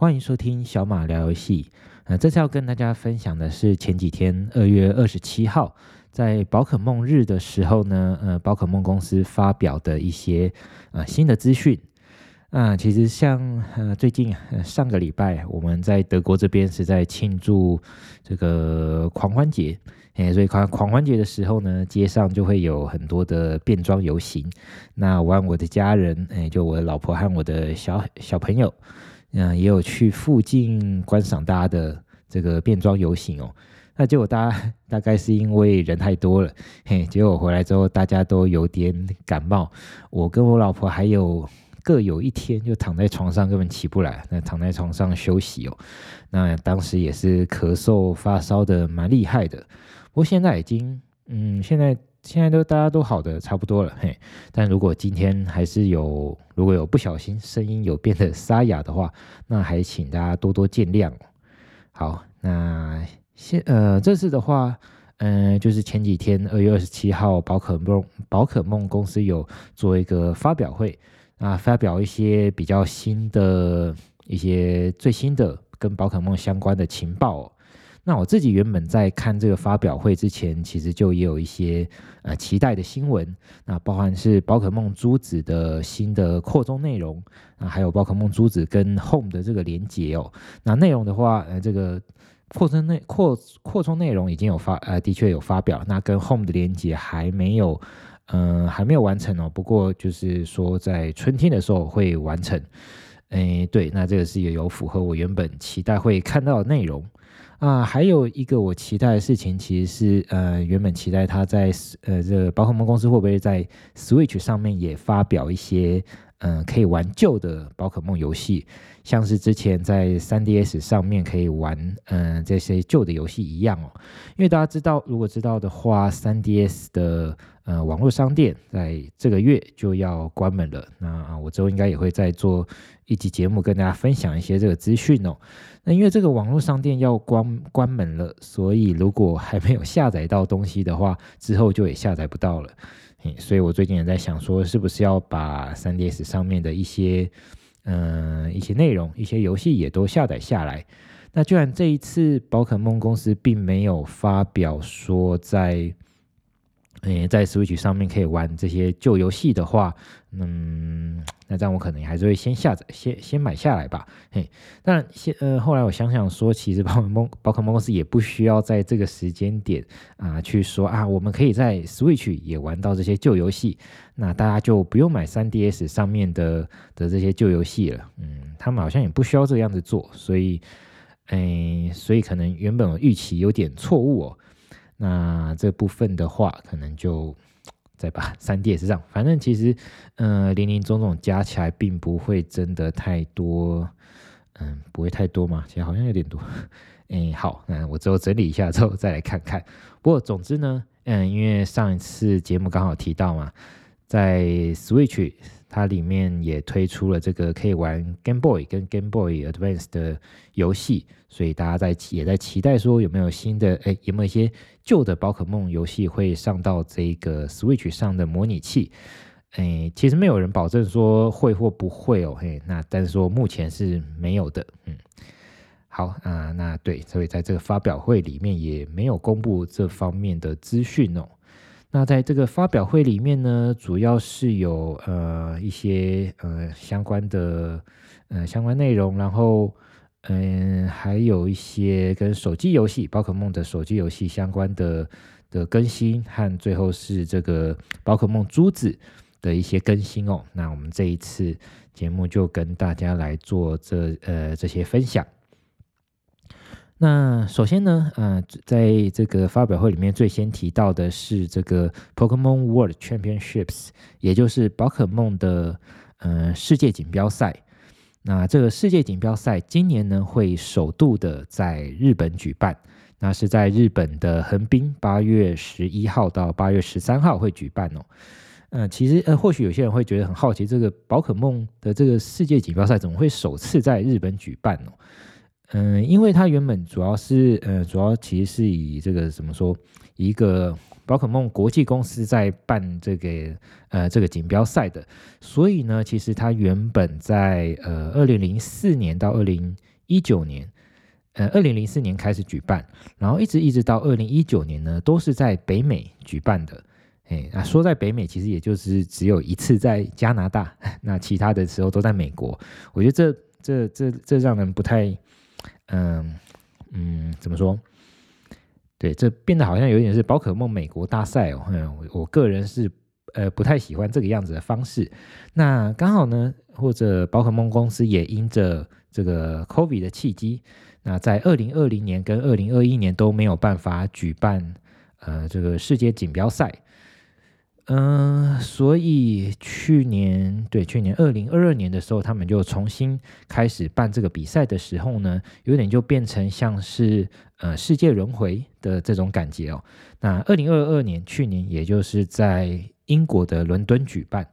欢迎收听小马聊游戏。呃，这次要跟大家分享的是前几天二月二十七号在宝可梦日的时候呢，呃，宝可梦公司发表的一些呃新的资讯。啊、其实像呃最近、呃、上个礼拜我们在德国这边是在庆祝这个狂欢节，哎，所以狂狂欢节的时候呢，街上就会有很多的变装游行。那我和我的家人，哎，就我的老婆和我的小小朋友。嗯，也有去附近观赏大家的这个变装游行哦。那结果大家大概是因为人太多了，嘿，结果回来之后大家都有点感冒。我跟我老婆还有各有一天就躺在床上根本起不来，那躺在床上休息哦。那当时也是咳嗽发烧的蛮厉害的，不过现在已经，嗯，现在。现在都大家都好的差不多了，嘿，但如果今天还是有，如果有不小心声音有变得沙哑的话，那还请大家多多见谅。好，那现呃这次的话，嗯、就是前几天二月二十七号，宝可梦宝可梦公司有做一个发表会啊，发表一些比较新的一些最新的跟宝可梦相关的情报。那我自己原本在看这个发表会之前，其实就也有一些呃期待的新闻，那包含是宝可梦珠子的新的扩充内容，啊，还有宝可梦珠子跟 Home 的这个连接哦。那内容的话，呃，这个扩充内扩扩充内容已经有发，呃，的确有发表，那跟 Home 的连接还没有，嗯、还没有完成哦。不过就是说在春天的时候会完成，哎，对，那这个是也有符合我原本期待会看到的内容。啊，还有一个我期待的事情，其实是呃，原本期待他在呃这个宝可梦公司会不会在 Switch 上面也发表一些嗯、可以玩旧的宝可梦游戏，像是之前在 3DS 上面可以玩嗯、这些旧的游戏一样哦。因为大家知道，如果知道的话，3DS 的呃网络商店在这个月就要关门了。那我之后应该也会再做一集节目跟大家分享一些这个资讯哦。那因为这个网络商店要关关门了，所以如果还没有下载到东西的话，之后就也下载不到了。所以我最近也在想说，是不是要把 3DS 上面的一些嗯、一些内容、一些游戏也都下载下来。那居然这一次宝可梦公司并没有发表说在。诶，在 Switch 上面可以玩这些旧游戏的话，嗯，那这样我可能还是会先下载，先先买下来吧。嘿，但先呃，后来我想想说，其实 宝可梦宝可梦公司也不需要在这个时间点啊、去说啊，我们可以在 Switch 也玩到这些旧游戏，那大家就不用买 3DS 上面的的这些旧游戏了。嗯，他们好像也不需要这样子做，所以，诶，所以可能原本我预期有点错误哦。那这部分的话，可能就再把三 D 也是这样，反正其实，嗯，林林总总加起来，并不会真的太多，嗯，不会太多嘛，其实好像有点多，哎，好，那我之后整理一下之后再来看看。不过总之呢，嗯，因为上一次节目刚好提到嘛，在 Switch。它里面也推出了这个可以玩 Game Boy 跟 Game Boy Advance 的游戏，所以大家在也在期待说有没有新的哎，有没有一些旧的宝可梦游戏会上到这个 Switch 上的模拟器？哎，其实没有人保证说会或不会哦，嘿，那但是说目前是没有的，嗯，好啊，那对，所以在这个发表会里面也没有公布这方面的资讯哦。那在这个发表会里面呢，主要是有呃一些呃相关的呃相关内容，然后嗯、还有一些跟手机游戏宝可梦的手机游戏相关的的更新，和最后是这个宝可梦珠子的一些更新哦。那我们这一次节目就跟大家来做这呃这些分享。那首先呢，呃，在这个发表会里面最先提到的是这个 Pokemon World Championships，也就是宝可梦的呃世界锦标赛。那这个世界锦标赛今年呢会首度的在日本举办，那是在日本的横滨，八月十一号到八月十三号会举办哦。呃，其实呃，或许有些人会觉得很好奇，这个宝可梦的这个世界锦标赛怎么会首次在日本举办呢？嗯，因为它原本主要是，呃，主要其实是以这个怎么说，一个宝可梦国际公司在办这个，呃，这个锦标赛的，所以呢，其实它原本在呃二零零四年到二零一九年，呃，二零零四年开始举办，然后一直一直到二零一九年呢，都是在北美举办的。哎，那说在北美，其实也就是只有一次在加拿大，那其他的时候都在美国。我觉得这这这这让人不太，嗯、嗯，怎么说？对，这变得好像有点是宝可梦美国大赛哦。嗯，我我个人是呃不太喜欢这个样子的方式。那刚好呢，或者宝可梦公司也因着这个 COVID 的契机，那在二零二零年跟二零二一年都没有办法举办呃这个世界锦标赛。嗯、所以去年对去年二零二二年的时候，他们就重新开始办这个比赛的时候呢，有点就变成像是呃世界轮回的这种感觉哦。那二零二二年去年也就是在英国的伦敦举办，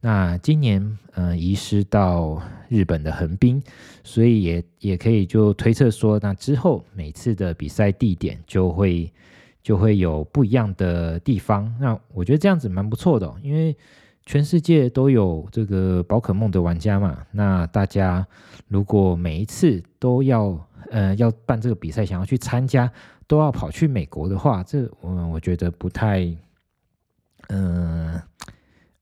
那今年呃移师到日本的横滨，所以也也可以就推测说，那之后每次的比赛地点就会。就会有不一样的地方，那我觉得这样子蛮不错的，因为全世界都有这个宝可梦的玩家嘛。那大家如果每一次都要呃要办这个比赛，想要去参加，都要跑去美国的话，这我我觉得不太，嗯、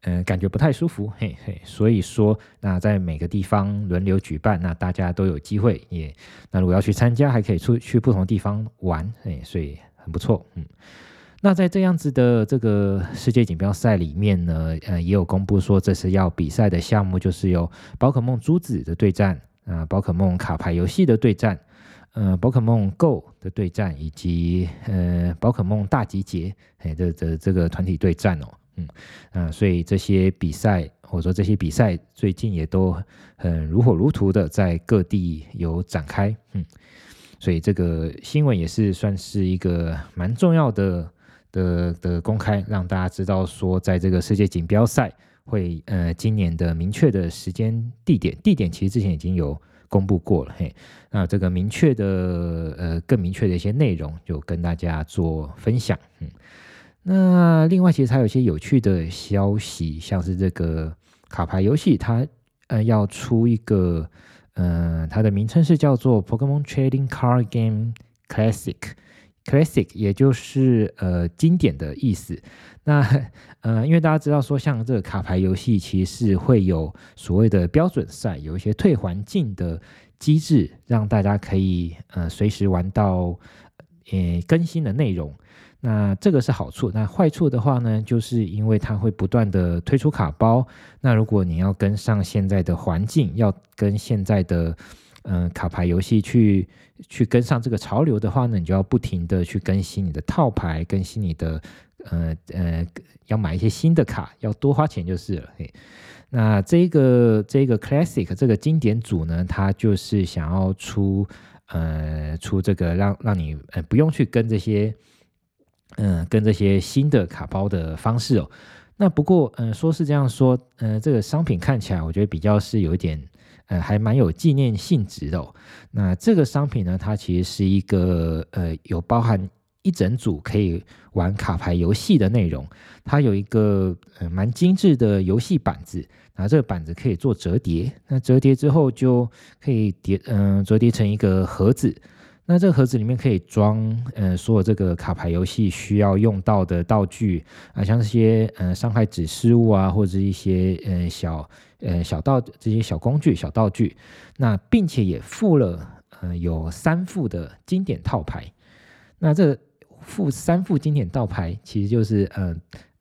嗯、感觉不太舒服，嘿嘿。所以说，那在每个地方轮流举办，那大家都有机会也。那如果要去参加，还可以出去不同地方玩，嘿，所以。很不错，嗯，那在这样子的这个世界锦标赛里面呢，呃，也有公布说这次要比赛的项目就是有宝可梦珠子的对战，啊，宝可梦卡牌游戏的对战，呃，宝可梦 Go 的对战，以及呃，宝可梦大集结，哎，这这这个团体对战哦，嗯，啊，所以这些比赛或者说这些比赛最近也都很如火如荼的在各地有展开，嗯。所以这个新闻也是算是一个蛮重要的的的公开，让大家知道说，在这个世界锦标赛会呃今年的明确的时间地点，地点其实之前已经有公布过了嘿，那这个明确的呃更明确的一些内容就跟大家做分享，嗯，那另外其实还有一些有趣的消息，像是这个卡牌游戏它呃要出一个。嗯，它的名称是叫做 Pokemon Trading Card Game Classic，Classic 也就是呃经典的意思。那呃，因为大家知道说，像这个卡牌游戏其实是会有所谓的标准赛，有一些退环境的机制，让大家可以呃随时玩到呃更新的内容。那这个是好处，那坏处的话呢，就是因为它会不断的推出卡包。那如果你要跟上现在的环境，要跟现在的嗯、卡牌游戏去去跟上这个潮流的话呢，你就要不停的去更新你的套牌，更新你的呃呃要买一些新的卡，要多花钱就是了。嘿，那这个这个 Classic 这个经典组呢，它就是想要出呃出这个让让你呃不用去跟这些。嗯，跟这些新的卡包的方式哦，那不过嗯，说是这样说，嗯，这个商品看起来我觉得比较是有一点，呃，还蛮有纪念性质的哦。那这个商品呢，它其实是一个呃，有包含一整组可以玩卡牌游戏的内容，它有一个呃蛮精致的游戏板子，那这个板子可以做折叠，那折叠之后就可以叠，嗯、折叠成一个盒子。那这个盒子里面可以装，呃，所有这个卡牌游戏需要用到的道具啊，像这些呃伤害指示物啊，或者一些呃小呃小道这些小工具、小道具。那并且也附了呃有三副的经典套牌。那这附三副经典套牌，其实就是呃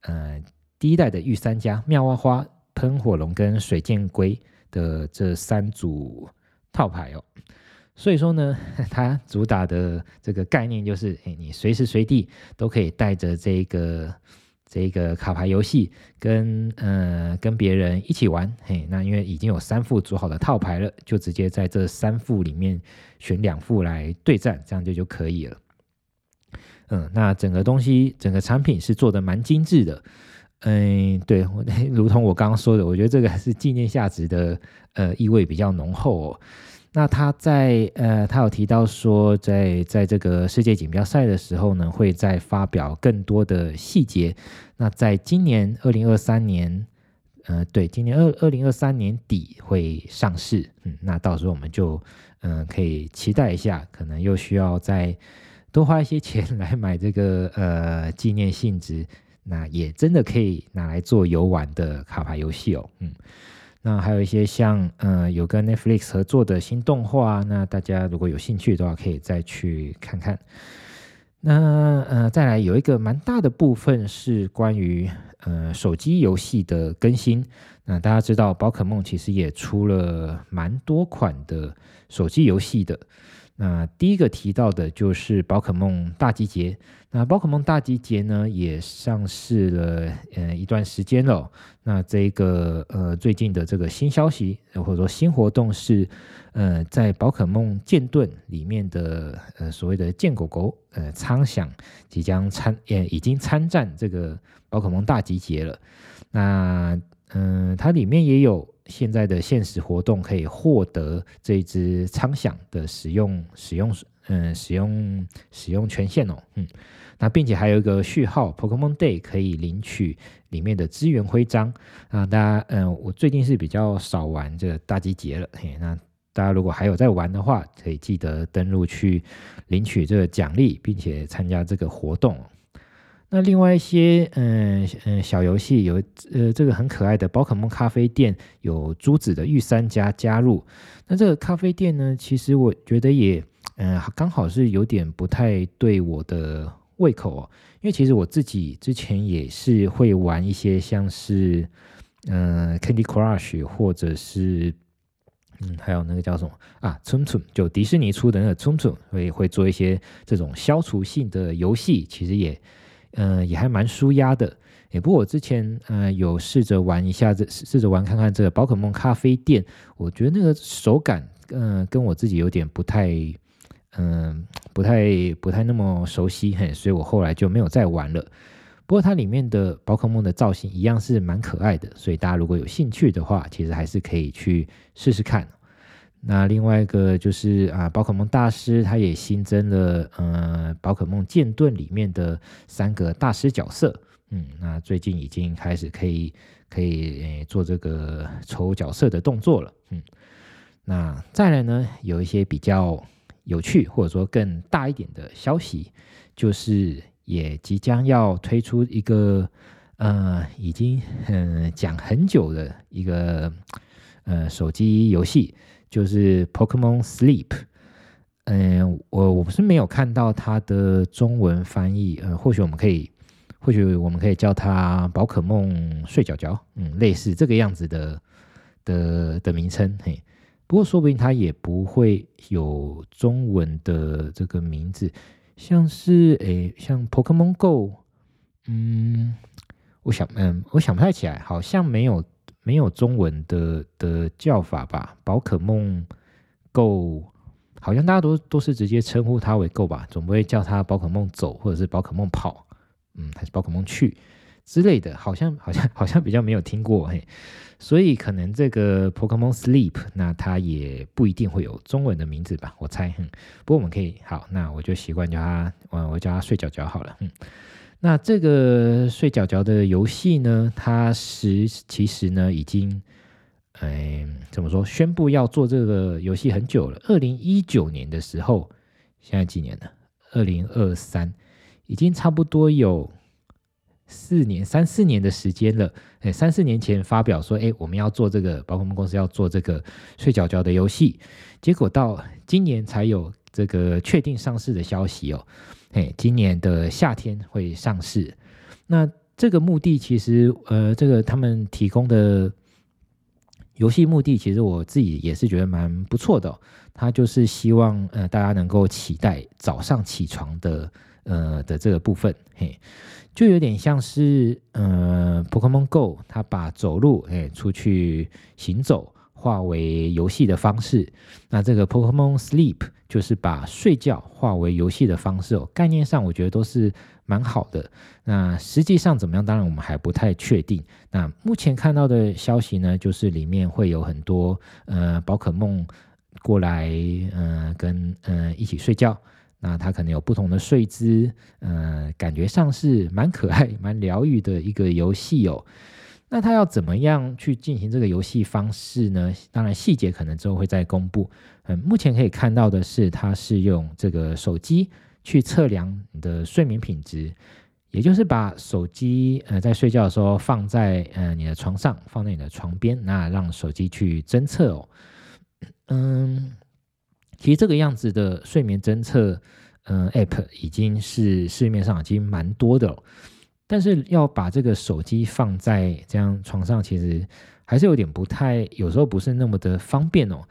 呃第一代的御三家妙蛙花、喷火龙跟水箭龟的这三组套牌哦。所以说呢，它主打的这个概念就是，哎，你随时随地都可以带着这个这个卡牌游戏跟呃跟别人一起玩，嘿，那因为已经有三副组好的套牌了，就直接在这三副里面选两副来对战，这样就就可以了。嗯，那整个东西整个产品是做的蛮精致的，嗯，对，如同我刚刚说的，我觉得这个还是纪念价值的，呃，意味比较浓厚哦。那他在呃，他有提到说在，在这个世界锦标赛的时候呢，会再发表更多的细节。那在今年二零二三年，呃，对，今年二二零二三年底会上市，嗯，那到时候我们就嗯、可以期待一下，可能又需要再多花一些钱来买这个呃纪念性质，那也真的可以拿来做游玩的卡牌游戏哦，嗯，那还有一些像呃有跟 Netflix 合作的新动画，那大家如果有兴趣的话，可以再去看看。那呃，再来有一个蛮大的部分是关于呃手机游戏的更新。那大家知道，宝可梦其实也出了蛮多款的手机游戏的。那第一个提到的就是宝可梦大集结。那宝可梦大集结呢，也上市了呃一段时间了。那这个呃最近的这个新消息或者说新活动是，呃在宝可梦剑盾里面的呃所谓的剑狗狗呃苍响即将参也已经参战这个宝可梦大集结了。那嗯、它里面也有。现在的限时活动可以获得这一只苍响的使用使用嗯使用使用权限哦嗯，那并且还有一个序号 Pokemon Day 可以领取里面的资源徽章啊，大家嗯我最近是比较少玩这个大集结了嘿，那大家如果还有在玩的话，可以记得登录去领取这个奖励，并且参加这个活动。那另外一些嗯嗯小游戏有呃这个很可爱的宝可梦咖啡店，有朱子的御三家加入。那这个咖啡店呢，其实我觉得也嗯刚好是有点不太对我的胃口哦，因为其实我自己之前也是会玩一些像是嗯 Candy Crush 或者是嗯还有那个叫什么啊 Tsum Tsum 就迪士尼出的那个 Tsum Tsum 会会做一些这种消除性的游戏，其实也。嗯、也还蛮舒压的。也不过我之前呃有试着玩一下，这试着玩看看这个宝可梦咖啡店，我觉得那个手感，嗯、跟我自己有点不太，嗯、不太不太那么熟悉，嘿，所以我后来就没有再玩了。不过它里面的宝可梦的造型一样是蛮可爱的，所以大家如果有兴趣的话，其实还是可以去试试看。那另外一个就是啊，宝可梦大师他也新增了，呃，宝可梦剑盾里面的三个大师角色，嗯，那最近已经开始可以可以诶做这个抽角色的动作了，嗯，那再来呢，有一些比较有趣或者说更大一点的消息，就是也即将要推出一个呃，已经嗯讲很久的一个呃手机游戏。就是 Pokemon Sleep，嗯，我我不是没有看到它的中文翻译，呃，或许我们可以，或许我们可以叫它宝可梦睡觉觉，嗯，类似这个样子的的的名称，嘿，不过说不定它也不会有中文的这个名字，像是诶，像 Pokemon Go，嗯，我想，嗯，我想不太起来，好像没有。没有中文的的叫法吧？宝可梦 Go 好像大家都都是直接称呼它为 Go 吧，总不会叫它宝可梦走或者是宝可梦跑，嗯，还是宝可梦去之类的，好像好像好像比较没有听过嘿，所以可能这个 Pokemon Sleep 那它也不一定会有中文的名字吧，我猜，嗯，不过我们可以好，那我就习惯叫它，我我叫它睡觉觉好了，嗯。那这个睡觉觉的游戏呢，它是其实呢已经，哎，怎么说？宣布要做这个游戏很久了。二零一九年的时候，现在几年了？二零二三，已经差不多有四年、三四年的时间了。哎，三四年前发表说，哎，我们要做这个，包括我们公司要做这个睡觉觉的游戏，结果到今年才有这个确定上市的消息哦。嘿，今年的夏天会上市。那这个目的其实，呃，这个他们提供的游戏目的，其实我自己也是觉得蛮不错的。他就是希望，呃，大家能够期待早上起床的，呃的这个部分。嘿，就有点像是，呃，Pokémon Go，它把走路，哎，出去行走。化为游戏的方式，那这个 Pokemon Sleep 就是把睡觉化为游戏的方式哦。概念上我觉得都是蛮好的。那实际上怎么样？当然我们还不太确定。那目前看到的消息呢，就是里面会有很多呃宝可梦过来，呃跟呃一起睡觉。那它可能有不同的睡姿，呃，感觉上是蛮可爱、蛮疗愈的一个游戏哦。那它要怎么样去进行这个游戏方式呢？当然细节可能之后会再公布。嗯，目前可以看到的是，它是用这个手机去测量你的睡眠品质，也就是把手机呃在睡觉的时候放在呃你的床上，放在你的床边，那让手机去侦测哦。嗯，其实这个样子的睡眠侦测，嗯，App 已经是市面上已经蛮多的了，但是要把这个手机放在这样床上，其实还是有点不太，有时候不是那么的方便哦。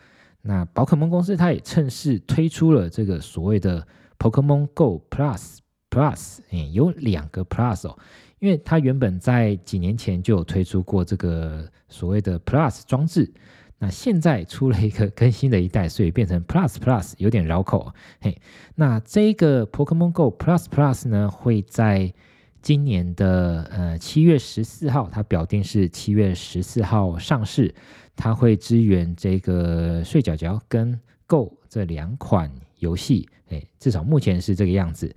那宝可梦公司它也趁势推出了这个所谓的 Pokémon Go Plus Plus，嗯，有两个 Plus 哦，因为它原本在几年前就有推出过这个所谓的 Plus 装置。那现在出了一个更新的一代，所以变成 Plus Plus 有点绕口。嘿，那这个 Pokemon Go Plus Plus 呢，会在今年的呃七月十四号，它表定是七月十四号上市。它会支援这个睡觉觉跟 Go 这两款游戏，哎，至少目前是这个样子。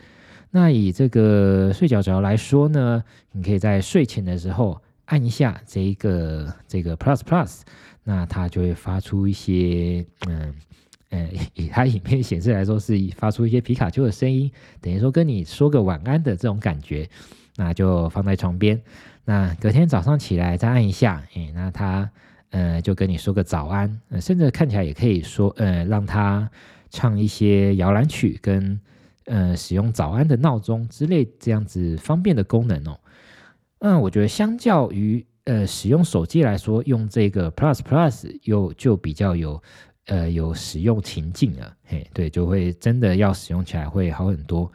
那以这个睡觉觉来说呢，你可以在睡前的时候按一下这一个这个 Plus Plus。那它就会发出一些，嗯，呃，以它 影片显示来说，是发出一些皮卡丘的声音，等于说跟你说个晚安的这种感觉。那就放在床边，那隔天早上起来再按一下，诶，那它，呃，就跟你说个早安，呃，甚至看起来也可以说，呃，让它唱一些摇篮曲，跟，呃，使用早安的闹钟之类这样子方便的功能哦。嗯，我觉得相较于。呃，使用手机来说，用这个 Plus Plus 又就比较有，呃，有使用情境了，嘿，对，就会真的要使用起来会好很多。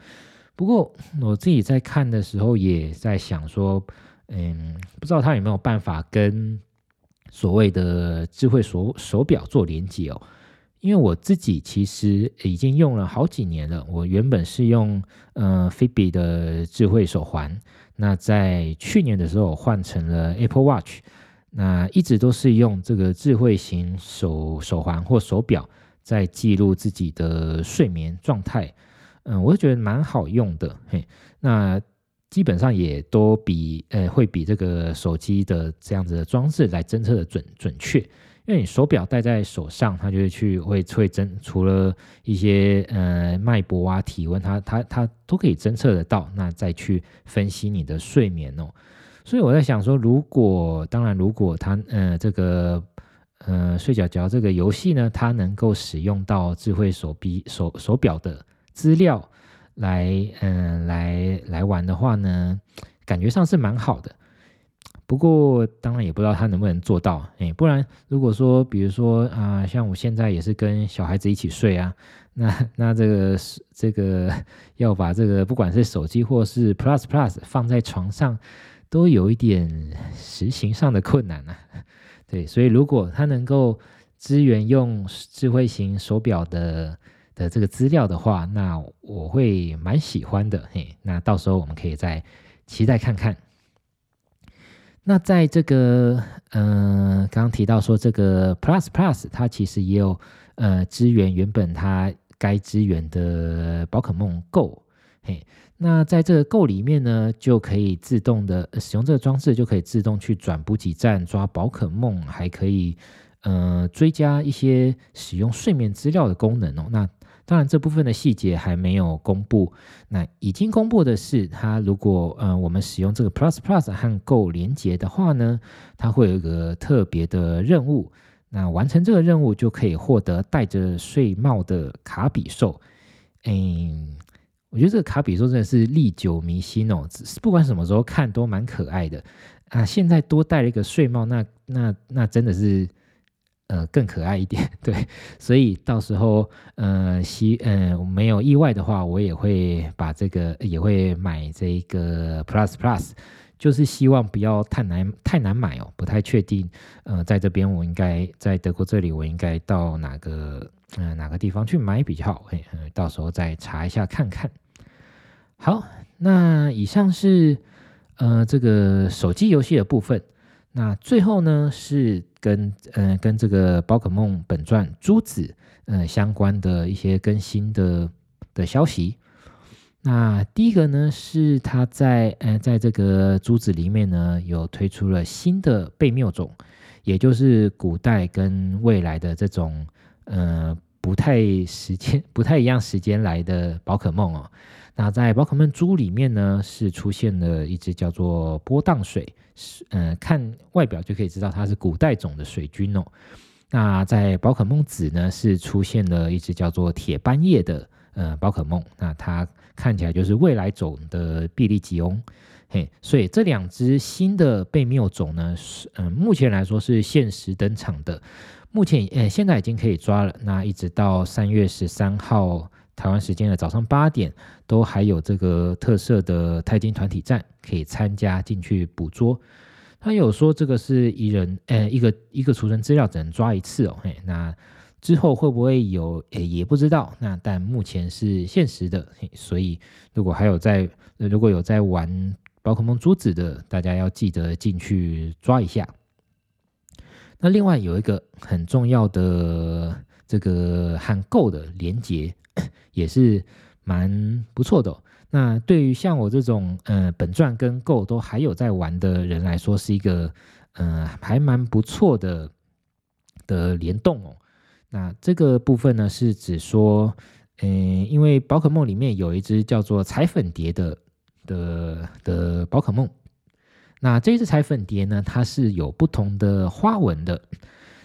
不过我自己在看的时候，也在想说，嗯，不知道它有没有办法跟所谓的智慧手手表做连接哦？因为我自己其实已经用了好几年了，我原本是用呃 Fitbit 的智慧手环。那在去年的时候换成了 Apple Watch，那一直都是用这个智慧型手手环或手表在记录自己的睡眠状态，嗯，我就觉得蛮好用的，嘿，那基本上也都比呃会比这个手机的这样子的装置来侦测的准准确。因为你手表戴在手上，它就会去会会侦，除了一些呃脉搏啊、体温，它它它都可以侦测得到，那再去分析你的睡眠哦。所以我在想说，如果当然如果它呃这个呃睡觉觉这个游戏呢，它能够使用到智慧手臂手手表的资料来嗯、来来玩的话呢，感觉上是蛮好的。不过，当然也不知道他能不能做到。哎，不然如果说，比如说啊、像我现在也是跟小孩子一起睡啊，那那这个这个要把这个不管是手机或是 Plus Plus 放在床上，都有一点实行上的困难啊。对，所以如果他能够支援用智慧型手表的的这个资料的话，那我会蛮喜欢的。嘿，那到时候我们可以再期待看看。那在这个，嗯、刚刚提到说这个 Plus Plus，它其实也有呃支援原本它该支援的宝可梦 Go，嘿，那在这个 Go 里面呢，就可以自动的使用这个装置，就可以自动去转补给站抓宝可梦，还可以呃追加一些使用睡眠资料的功能哦。那当然，这部分的细节还没有公布。那已经公布的是，它如果呃我们使用这个 Plus Plus 和 Go 连接的话呢，它会有一个特别的任务。那完成这个任务就可以获得戴着睡帽的卡比兽。嗯，我觉得这个卡比兽真的是历久弥新哦，不管什么时候看都蛮可爱的啊。现在多戴了一个睡帽，那那那真的是。呃，更可爱一点，对，所以到时候，呃，希，呃，没有意外的话，我也会把这个，也会买这个 Plus Plus，就是希望不要太难太难买哦，不太确定，呃，在这边我应该在德国这里，我应该到哪个，呃，哪个地方去买比较好？呃，到时候再查一下看看。好，那以上是，呃，这个手机游戏的部分。那最后呢，是跟呃跟这个宝可梦本传朱紫呃相关的一些更新的的消息。那第一个呢，是它在呃，在这个珠子里面呢，有推出了新的贝缪种，也就是古代跟未来的这种呃不太时间 不太一样时间来的宝可梦哦。那在宝可梦珠里面呢，是出现了一只叫做波荡水，呃看外表就可以知道它是古代种的水军哦。那在宝可梦紫呢，是出现了一只叫做铁斑叶的呃宝可梦，那它。看起来就是未来种的碧利吉翁，嘿，所以这两只新的贝缪种呢，是嗯，目前来说是限时登场的，目前呃现在已经可以抓了，那一直到三月十三号台湾时间的早上八点，都还有这个特色的钛金团体战可以参加进去捕捉。他有说这个是一人呃一个一个储存资料只能抓一次哦，嘿，那。之后会不会有？诶，也不知道。那但目前是限时的，嘿所以如果还有在，如果有在玩宝可梦珠子的，大家要记得进去抓一下。那另外有一个很重要的这个和 GO 的连接，也是蛮不错的。那对于像我这种呃本传跟 GO 都还有在玩的人来说，是一个呃还蛮不错的的联动哦。那这个部分呢，是指说，嗯，因为宝可梦里面有一只叫做彩粉蝶的的的宝可梦，那这只彩粉蝶呢，它是有不同的花纹的，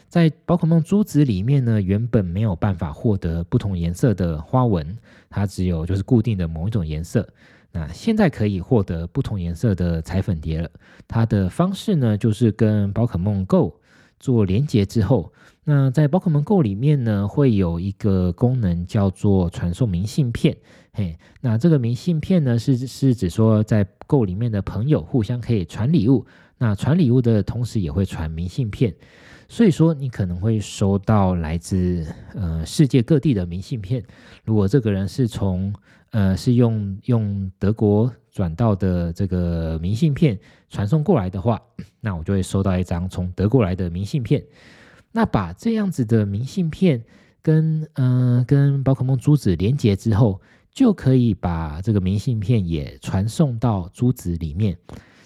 在宝可梦珠子里面呢，原本没有办法获得不同颜色的花纹，它只有就是固定的某一种颜色，那现在可以获得不同颜色的彩粉蝶了，它的方式呢，就是跟宝可梦 GO 做连接之后。那在宝可梦 GO 里面呢，会有一个功能叫做传送明信片。嘿，那这个明信片呢，是是指说在 GO 里面的朋友互相可以传礼物。那传礼物的同时也会传明信片，所以说你可能会收到来自呃世界各地的明信片。如果这个人是从呃是用用德国转到的这个明信片传送过来的话，那我就会收到一张从德国来的明信片。那把这样子的明信片跟嗯、跟宝可梦珠子连接之后，就可以把这个明信片也传送到珠子里面。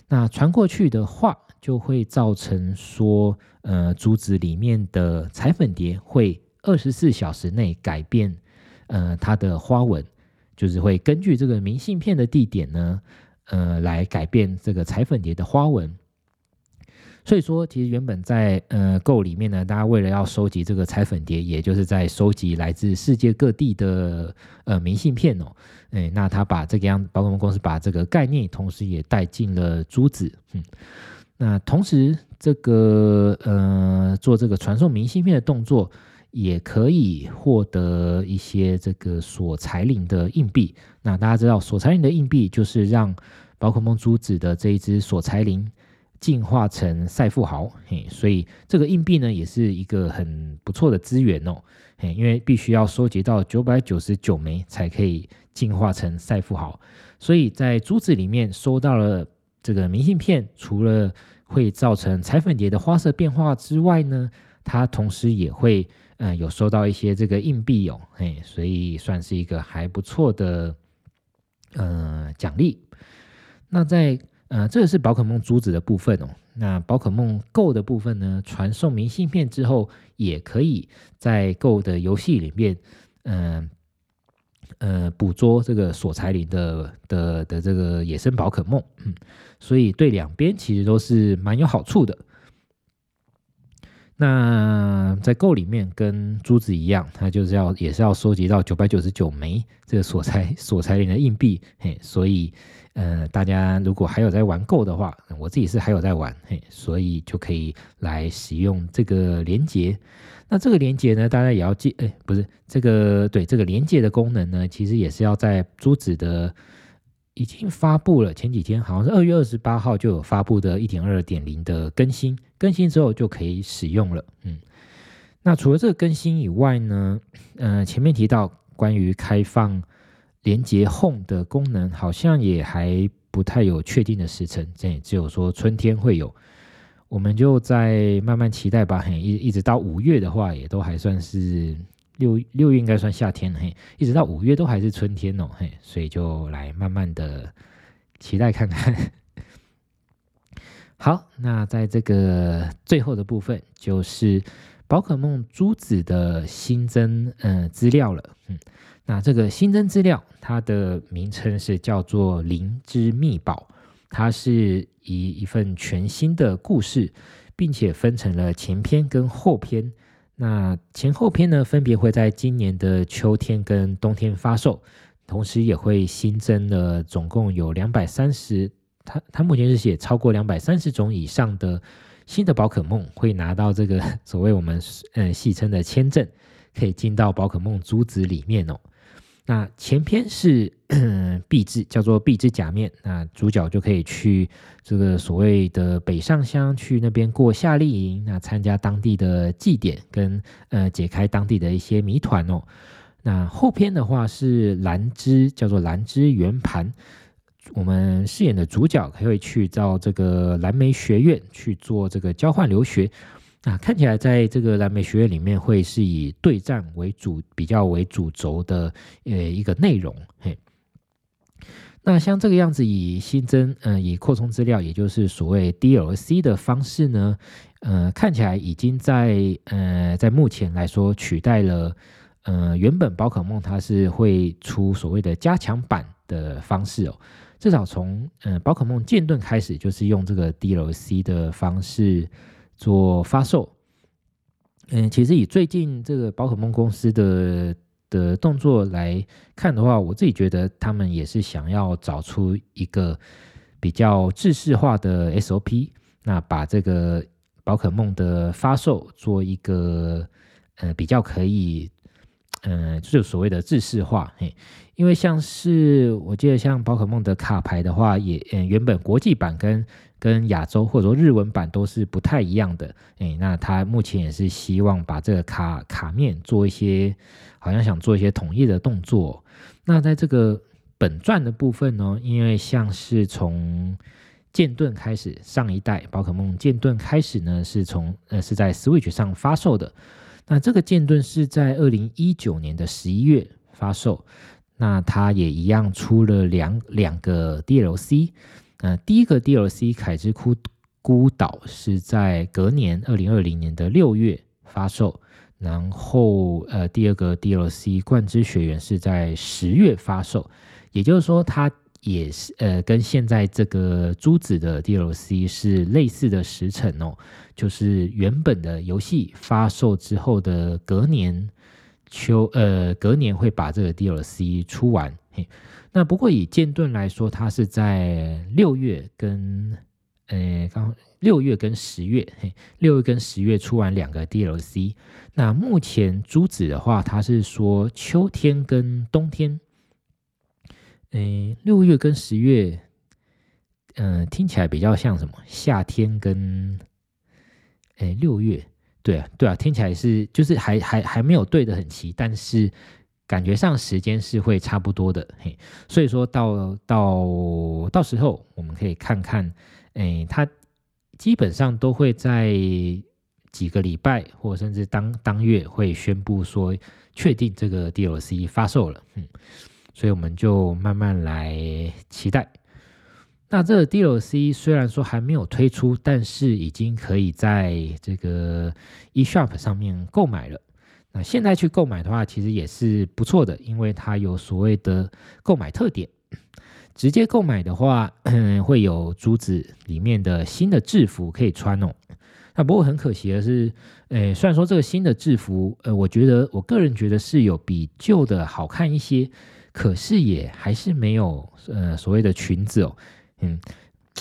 那传过去的话，就会造成说，呃，珠子里面的彩粉蝶会二十四小时内改变，呃，它的花纹，就是会根据这个明信片的地点呢，呃，来改变这个彩粉蝶的花纹。所以说，其实原本在呃 GO 里面呢，大家为了要收集这个彩粉蝶，也就是在收集来自世界各地的呃明信片哦。哎，那他把这个样，包括我们公司把这个概念，同时也带进了珠子。嗯，那同时这个呃做这个传送明信片的动作，也可以获得一些这个索财灵的硬币。那大家知道，索财灵的硬币就是让宝可梦珠子的这一只索财灵。进化成赛富豪，嘿，所以这个硬币呢，也是一个很不错的资源哦，嘿，因为必须要收集到九百九十九枚才可以进化成赛富豪，所以在珠子里面收到了这个明信片，除了会造成彩粉蝶的花色变化之外呢，它同时也会呃有收到一些这个硬币哦，嘿，所以算是一个还不错的呃奖励。那在呃，这个是宝可梦珠子的部分哦。那宝可梦 GO 的部分呢？传送明信片之后，也可以在 GO 的游戏里面，嗯，呃，捕捉这个索财灵的的的这个野生宝可梦。嗯，所以对两边其实都是蛮有好处的。那在购里面跟珠子一样，它就是要也是要收集到九百九十九枚这个索财索财灵的硬币。嘿，所以。呃，大家如果还有在玩够的话，我自己是还有在玩，嘿，所以就可以来使用这个连接。那这个连接呢，大家也要记，哎，不是这个，对，这个连接的功能呢，其实也是要在珠子的已经发布了，前几天好像是二月二十八号就有发布的一点二点零的更新，更新之后就可以使用了。嗯，那除了这个更新以外呢，呃，前面提到关于开放。连接 Home 的功能好像也还不太有确定的时程，这也只有说春天会有，我们就再慢慢期待吧。嘿，一一直到五月的话，也都还算是六六月应该算夏天嘿，一直到五月都还是春天哦嘿，所以就来慢慢的期待看看。好，那在这个最后的部分就是宝可梦珠子的新增呃资料了，嗯，那这个新增资料它的名称是叫做灵之秘宝，它是以一份全新的故事，并且分成了前篇跟后篇。那前后篇呢，分别会在今年的秋天跟冬天发售，同时也会新增了总共有两百三十，它它目前是写超过两百三十种以上的新的宝可梦会拿到这个 所谓我们嗯戏称的签证，可以进到宝可梦珠子里面哦。那前篇是 壁纸，叫做壁纸假面。那主角就可以去这个所谓的北上乡，去那边过夏令营，那参加当地的祭典，跟呃解开当地的一些谜团哦。那后篇的话是蓝之，叫做蓝之圆盘。我们饰演的主角可以去到这个蓝莓学院去做这个交换留学。啊，看起来在这个蓝莓学院里面会是以对战为主，比较为主轴的呃一个内容。嘿，那像这个样子以新增，呃，以扩充资料，也就是所谓 DLC 的方式呢，呃，看起来已经在呃在目前来说取代了呃原本宝可梦它是会出所谓的加强版的方式哦，至少从呃宝可梦剑盾开始就是用这个 DLC 的方式。做发售，嗯，其实以最近这个宝可梦公司的的动作来看的话，我自己觉得他们也是想要找出一个比较制式化的 SOP，那把这个宝可梦的发售做一个呃比较可以，嗯、就所谓的制式化，嘿，因为像是我记得像宝可梦的卡牌的话，也嗯原本国际版跟跟亚洲或者说日文版都是不太一样的，哎，那他目前也是希望把这个卡卡面做一些，好像想做一些统一的动作。那在这个本传的部分呢，因为像是从剑盾开始，上一代宝可梦剑盾开始呢，是从呃是在 Switch 上发售的。那这个剑盾是在二零一九年的十一月发售，那它也一样出了两两个 DLC。呃，第一个 DLC《凯之孤孤岛》是在隔年二零二零年的六月发售，然后呃，第二个 DLC《冠之雪原》是在十月发售，也就是说，它也是呃跟现在这个珠子的 DLC 是类似的时程哦，就是原本的游戏发售之后的隔年秋呃隔年会把这个 DLC 出完嘿。那不过以剑盾来说，它是在六月跟呃刚六月跟十月，嘿，六月跟十月出完两个 DLC。那目前珠子的话，它是说秋天跟冬天，诶，六月跟十月，嗯、听起来比较像什么？夏天跟诶六月，对啊，对啊，听起来是就是还还还没有对得很齐，但是。感觉上时间是会差不多的，嘿，所以说到到到时候我们可以看看，诶，它基本上都会在几个礼拜或甚至当当月会宣布说确定这个 DLC 发售了，嗯，所以我们就慢慢来期待。那这个 DLC 虽然说还没有推出，但是已经可以在这个 eShop 上面购买了。那现在去购买的话，其实也是不错的，因为它有所谓的购买特点。直接购买的话，会有珠子里面的新的制服可以穿哦。那不过很可惜的是，呃，虽然说这个新的制服，呃，我觉得我个人觉得是有比旧的好看一些，可是也还是没有呃所谓的裙子哦，嗯。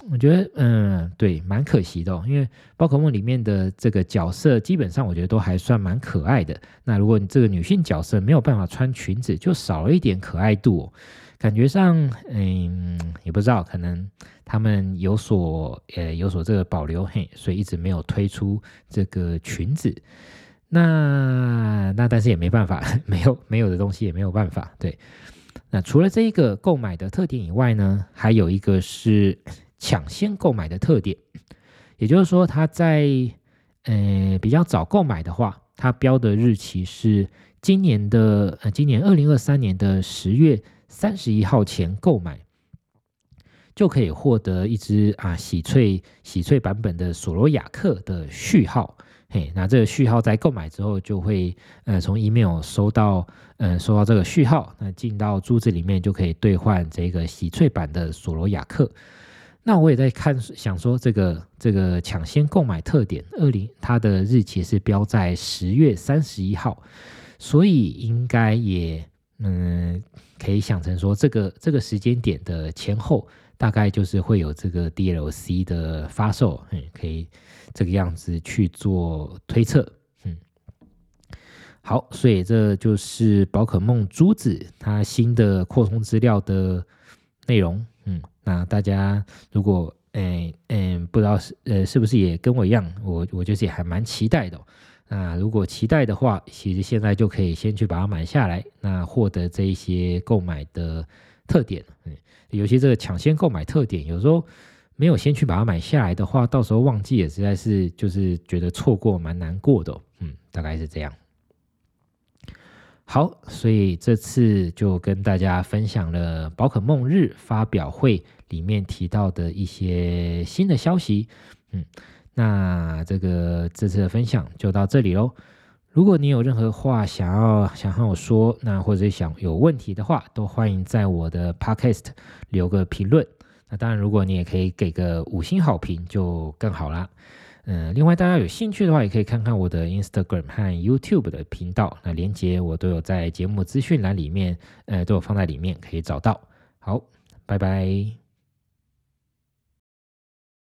我觉得，嗯，对，蛮可惜的哦，因为宝可梦里面的这个角色，基本上我觉得都还算蛮可爱的。那如果你这个女性角色没有办法穿裙子，就少了一点可爱度哦。感觉上，嗯，也不知道，可能他们有所，呃，有所这个保留，嘿，所以一直没有推出这个裙子。那那但是也没办法，没有没有的东西也没有办法。对，那除了这一个购买的特点以外呢，还有一个是。抢先购买的特点，也就是说，它在呃比较早购买的话，它标的日期是今年的呃，今年二零二三年的十月三十一号前购买，就可以获得一支啊喜萃喜萃版本的索罗亚克的序号。嘿，那这个序号在购买之后就会呃从 email 收到，呃收到这个序号，那进到珠子里面就可以兑换这个喜翠版的索罗亚克。那我也在看，想说这个这个抢先购买特点，二零它的日期是标在十月三十一号，所以应该也嗯可以想成说这个这个时间点的前后，大概就是会有这个 DLC 的发售，嗯，可以这个样子去做推测，嗯，好，所以这就是宝可梦珠子它新的扩充资料的内容，嗯。那大家如果嗯嗯不知道是呃是不是也跟我一样，我我就是也还蛮期待的。那如果期待的话，其实现在就可以先去把它买下来，那获得这一些购买的特点。嗯，尤其这个抢先购买特点，有时候没有先去把它买下来的话，到时候忘记也实在是就是觉得错过蛮难过的。嗯，大概是这样。好，所以这次就跟大家分享了宝可梦日发表会里面提到的一些新的消息。嗯，那这个这次的分享就到这里喽。如果你有任何话想要想和我说，那或者想有问题的话，都欢迎在我的 Podcast 留个评论。那当然，如果你也可以给个五星好评，就更好啦。嗯，另外大家有兴趣的话，也可以看看我的 Instagram 和 YouTube 的频道，那连接我都有在节目资讯栏里面，呃，都有放在里面，可以找到。好，拜拜。